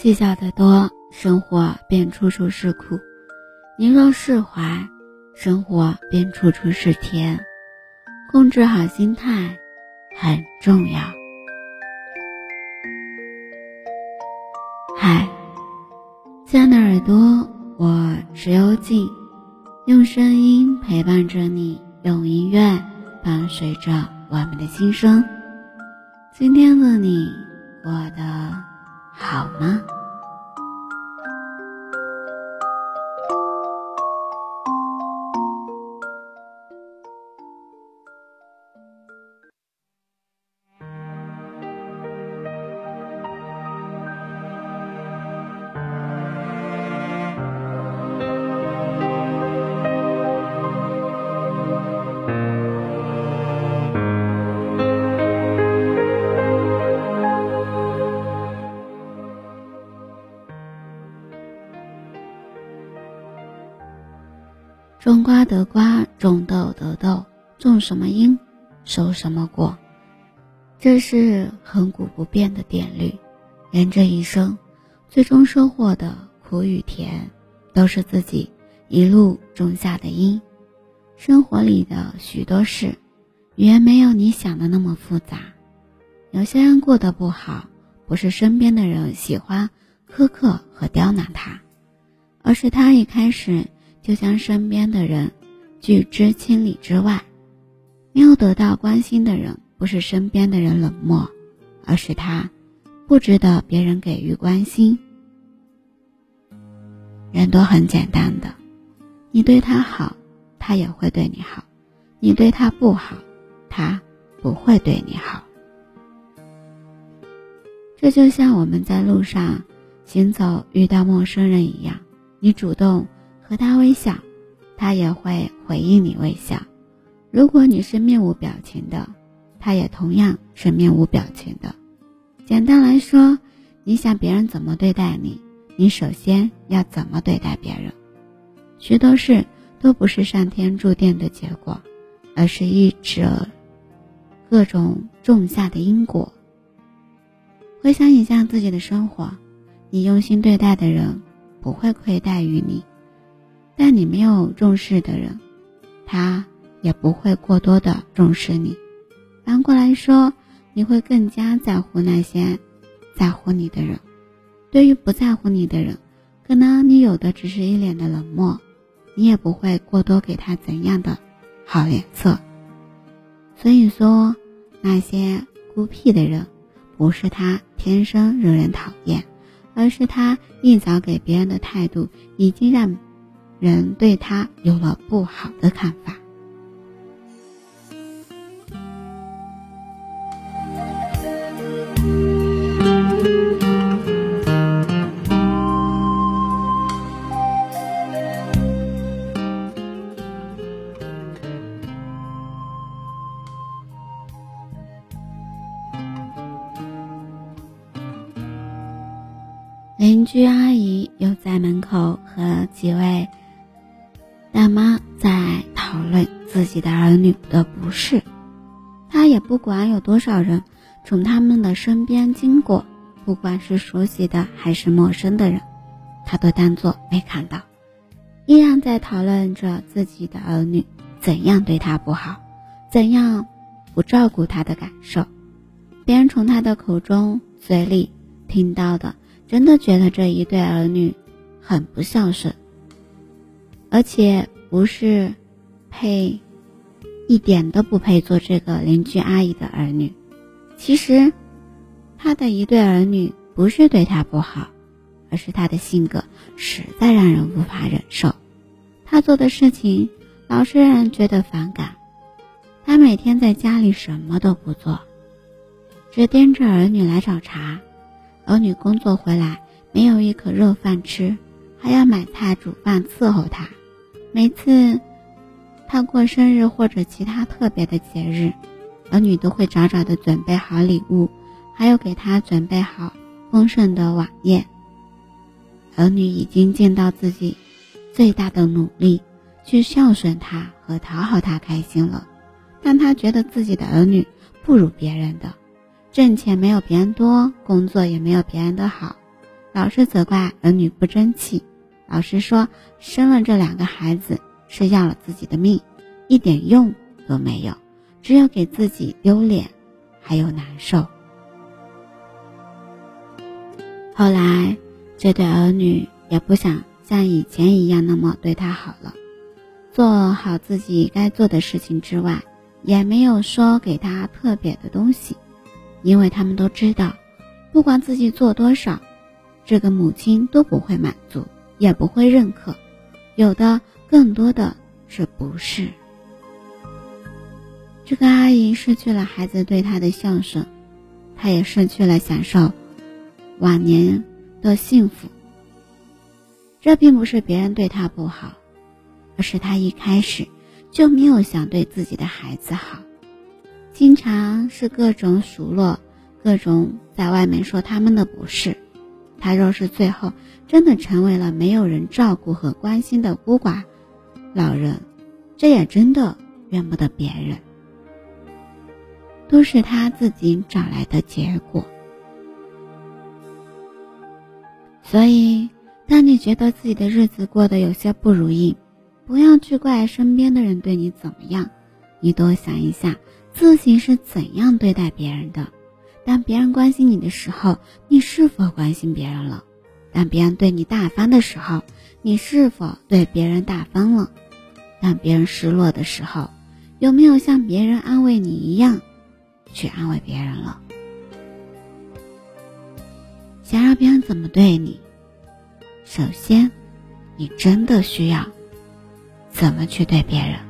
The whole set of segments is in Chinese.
计较的多，生活便处处是苦；你若释怀，生活便处处是甜。控制好心态很重要。嗨，亲爱的耳朵，我是幽静，用声音陪伴着你，用音乐伴随着我们的心声。今天的你过得好吗？种瓜得瓜，种豆得豆，种什么因，收什么果，这是恒古不变的定律。人这一生，最终收获的苦与甜，都是自己一路种下的因。生活里的许多事，远没有你想的那么复杂。有些人过得不好，不是身边的人喜欢苛刻和刁难他，而是他一开始。就将身边的人拒之千里之外，没有得到关心的人，不是身边的人冷漠，而是他不值得别人给予关心。人都很简单的，你对他好，他也会对你好；你对他不好，他不会对你好。这就像我们在路上行走遇到陌生人一样，你主动。和他微笑，他也会回应你微笑。如果你是面无表情的，他也同样是面无表情的。简单来说，你想别人怎么对待你，你首先要怎么对待别人。许多事都不是上天注定的结果，而是一者各种种下的因果。回想一下自己的生活，你用心对待的人，不会亏待于你。但你没有重视的人，他也不会过多的重视你。反过来说，你会更加在乎那些在乎你的人。对于不在乎你的人，可能你有的只是一脸的冷漠，你也不会过多给他怎样的好脸色。所以说，那些孤僻的人，不是他天生惹人讨厌，而是他一早给别人的态度已经让。人对他有了不好的看法。不是，他也不管有多少人从他们的身边经过，不管是熟悉的还是陌生的人，他都当作没看到，依然在讨论着自己的儿女怎样对他不好，怎样不照顾他的感受。别人从他的口中、嘴里听到的，真的觉得这一对儿女很不孝顺。而且不是配，一点都不配做这个邻居阿姨的儿女。其实，他的一对儿女不是对他不好，而是他的性格实在让人无法忍受。他做的事情老是让人觉得反感。他每天在家里什么都不做，只盯着儿女来找茬。儿女工作回来没有一口热饭吃，还要买菜煮饭伺候他。每次他过生日或者其他特别的节日，儿女都会早早的准备好礼物，还有给他准备好丰盛的晚宴。儿女已经尽到自己最大的努力去孝顺他和讨好他开心了，但他觉得自己的儿女不如别人的，挣钱没有别人多，工作也没有别人的好，老是责怪儿女不争气，老是说生了这两个孩子是要了自己的命，一点用都没有，只有给自己丢脸，还有难受。后来，这对儿女也不想像以前一样那么对他好了，做好自己该做的事情之外，也没有说给他特别的东西，因为他们都知道，不管自己做多少，这个母亲都不会满足，也不会认可，有的更多的是不是。这个阿姨失去了孩子对她的孝顺，她也失去了享受。晚年的幸福，这并不是别人对她不好，而是她一开始就没有想对自己的孩子好，经常是各种数落，各种在外面说他们的不是。她若是最后真的成为了没有人照顾和关心的孤寡老人，这也真的怨不得别人，都是他自己找来的结果。所以，当你觉得自己的日子过得有些不如意，不要去怪身边的人对你怎么样，你多想一下自己是怎样对待别人的。当别人关心你的时候，你是否关心别人了？当别人对你大方的时候，你是否对别人大方了？当别人失落的时候，有没有像别人安慰你一样，去安慰别人了？想让别人怎么对你，首先，你真的需要怎么去对别人。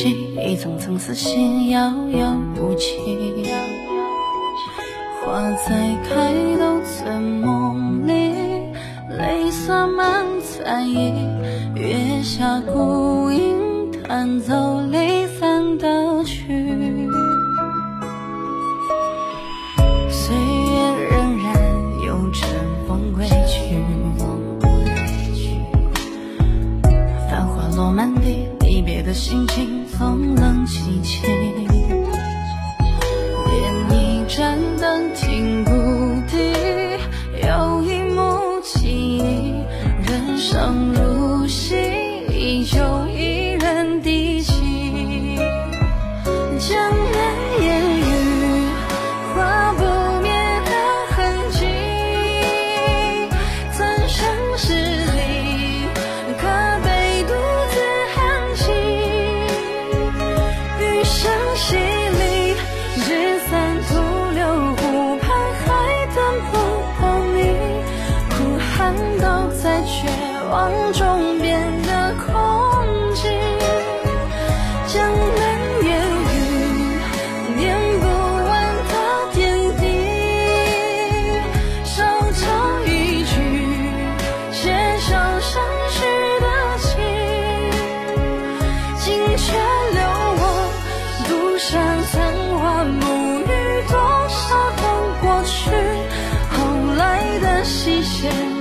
声叹息，一层层死心，遥遥无期。花再开都在梦里，泪洒满残衣，月下孤影弹奏离散的心情风冷凄凄，点一盏灯心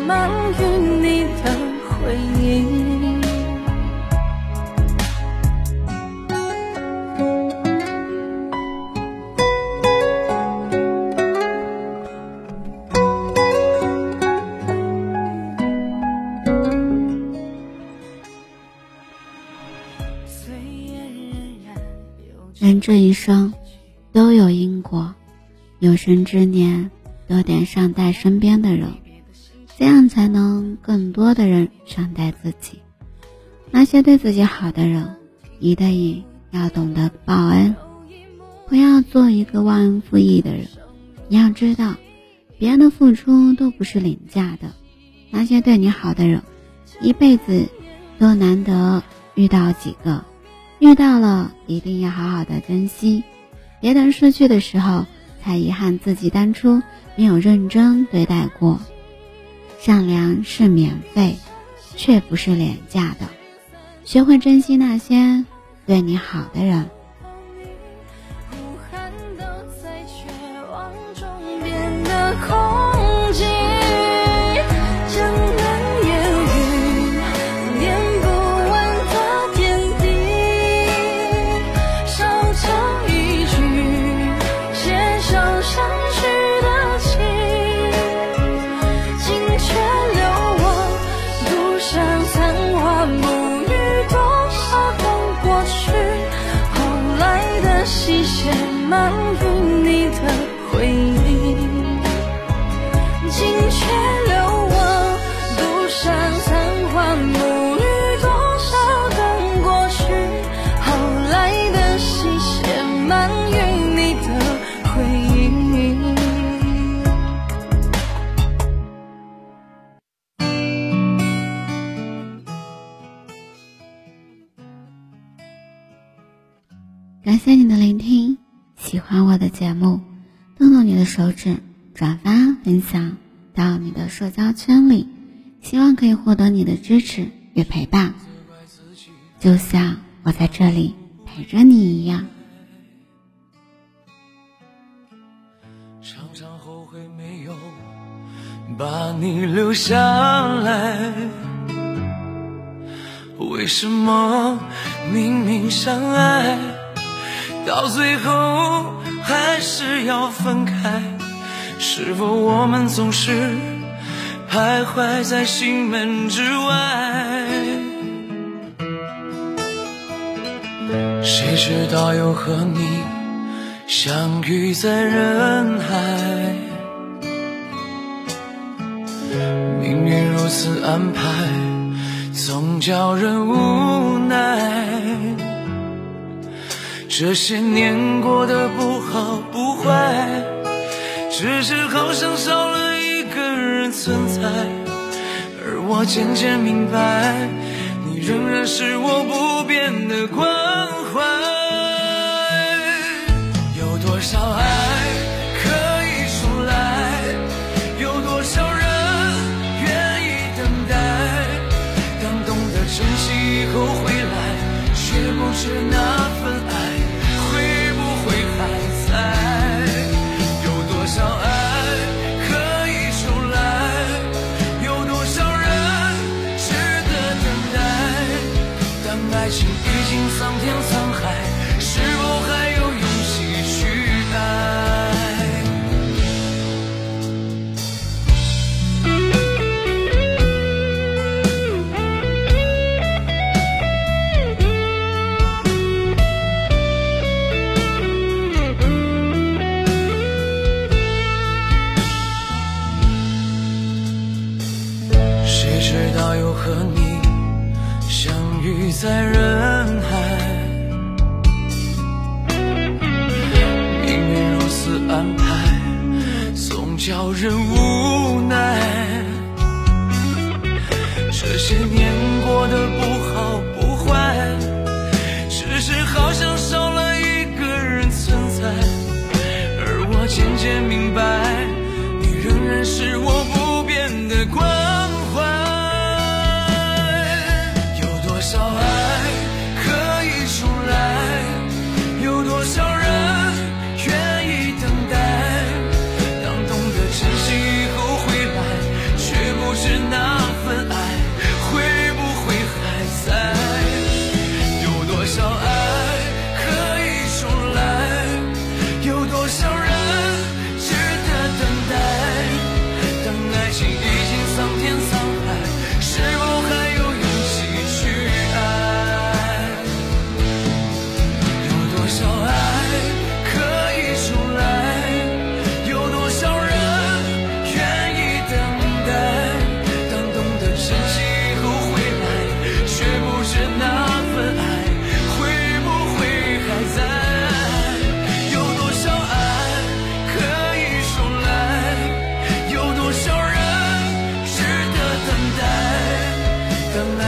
满与你的回忆人这一生都有因果，有生之年多点善待身边的人，这样才能更多的人善待自己。那些对自己好的人，一的一要懂得报恩，不要做一个忘恩负义的人。你要知道，别人的付出都不是廉价的，那些对你好的人，一辈子都难得遇到几个，遇到了一定要好好的珍惜，别等失去的时候才遗憾自己当初没有认真对待过。善良是免费，却不是廉价的，学会珍惜那些对你好的人。手指，转发分享到你的社交圈里，希望可以获得你的支持与陪伴，就像我在这里陪着你一样。常常后悔没有把你留下来，为什么明明相爱？到最后还是要分开，是否我们总是徘徊在心门之外？谁知道又和你相遇在人海，命运如此安排，总叫人无奈。这些年过得不坏，只是好像少了一个人存在。而我渐渐明白，你仍然是我不变的关桑田沧海是否还有勇气去爱谁知道又和你相遇在人海叫人无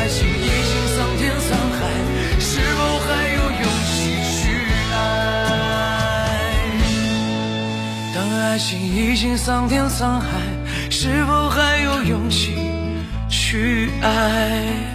爱情已经桑田沧海是否还有勇气去爱？当爱情已经桑田沧海是否还有勇气去爱？